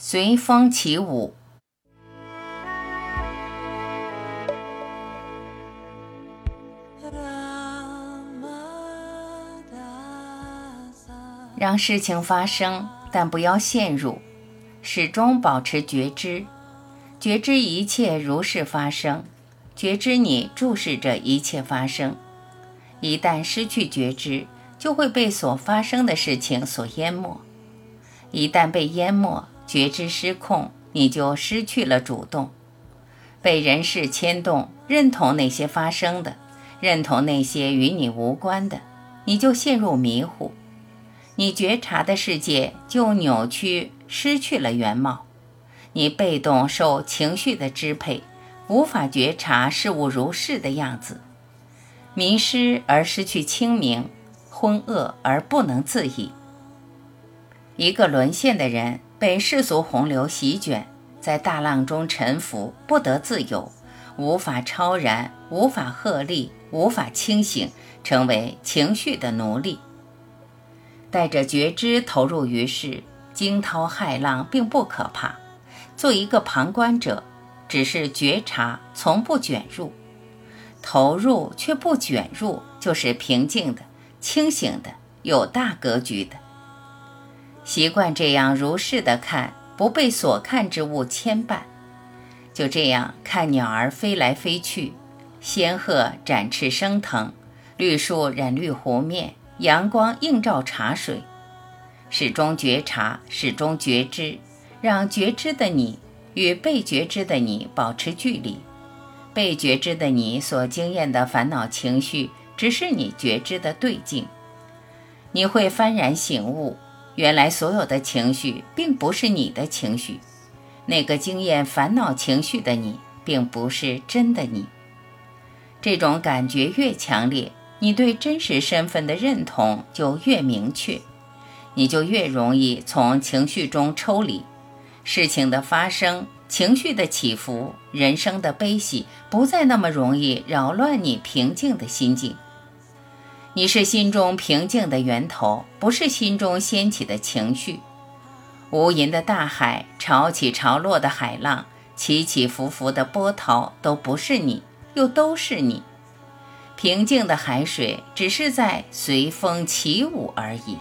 随风起舞，让事情发生，但不要陷入，始终保持觉知，觉知一切如是发生，觉知你注视着一切发生。一旦失去觉知，就会被所发生的事情所淹没。一旦被淹没，觉知失控，你就失去了主动，被人事牵动，认同那些发生的，认同那些与你无关的，你就陷入迷糊，你觉察的世界就扭曲，失去了原貌，你被动受情绪的支配，无法觉察事物如是的样子，迷失而失去清明，昏噩而不能自已。一个沦陷的人。被世俗洪流席卷，在大浪中沉浮，不得自由，无法超然，无法鹤立，无法清醒，成为情绪的奴隶。带着觉知投入于世，惊涛骇浪并不可怕。做一个旁观者，只是觉察，从不卷入；投入却不卷入，就是平静的、清醒的、有大格局的。习惯这样如是的看，不被所看之物牵绊，就这样看鸟儿飞来飞去，仙鹤展翅升腾，绿树染绿湖面，阳光映照茶水，始终觉察，始终觉知，让觉知的你与被觉知的你保持距离。被觉知的你所经验的烦恼情绪，只是你觉知的对境，你会幡然醒悟。原来所有的情绪并不是你的情绪，那个经验烦恼情绪的你，并不是真的你。这种感觉越强烈，你对真实身份的认同就越明确，你就越容易从情绪中抽离。事情的发生、情绪的起伏、人生的悲喜，不再那么容易扰乱你平静的心境。你是心中平静的源头，不是心中掀起的情绪。无垠的大海，潮起潮落的海浪，起起伏伏的波涛，都不是你，又都是你。平静的海水，只是在随风起舞而已。